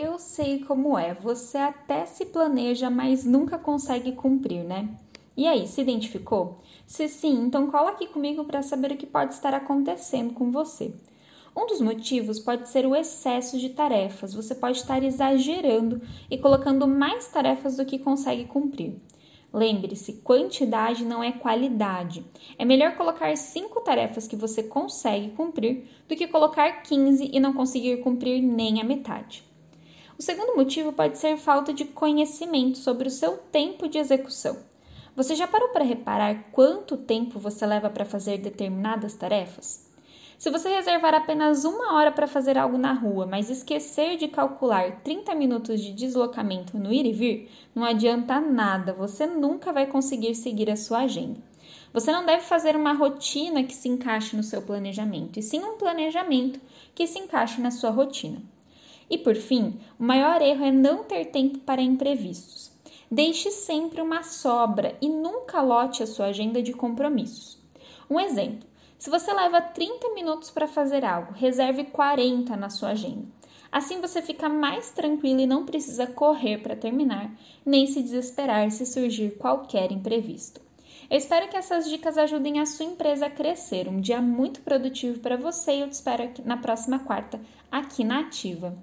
Eu sei como é, você até se planeja, mas nunca consegue cumprir, né? E aí, se identificou? Se sim, então cola aqui comigo para saber o que pode estar acontecendo com você. Um dos motivos pode ser o excesso de tarefas. Você pode estar exagerando e colocando mais tarefas do que consegue cumprir. Lembre-se, quantidade não é qualidade. É melhor colocar cinco tarefas que você consegue cumprir do que colocar 15 e não conseguir cumprir nem a metade. O segundo motivo pode ser falta de conhecimento sobre o seu tempo de execução. Você já parou para reparar quanto tempo você leva para fazer determinadas tarefas? Se você reservar apenas uma hora para fazer algo na rua, mas esquecer de calcular 30 minutos de deslocamento no ir e vir, não adianta nada, você nunca vai conseguir seguir a sua agenda. Você não deve fazer uma rotina que se encaixe no seu planejamento, e sim um planejamento que se encaixe na sua rotina. E por fim, o maior erro é não ter tempo para imprevistos. Deixe sempre uma sobra e nunca lote a sua agenda de compromissos. Um exemplo: se você leva 30 minutos para fazer algo, reserve 40 na sua agenda. Assim você fica mais tranquilo e não precisa correr para terminar, nem se desesperar se surgir qualquer imprevisto. Eu espero que essas dicas ajudem a sua empresa a crescer. Um dia muito produtivo para você e eu te espero na próxima quarta aqui na Ativa.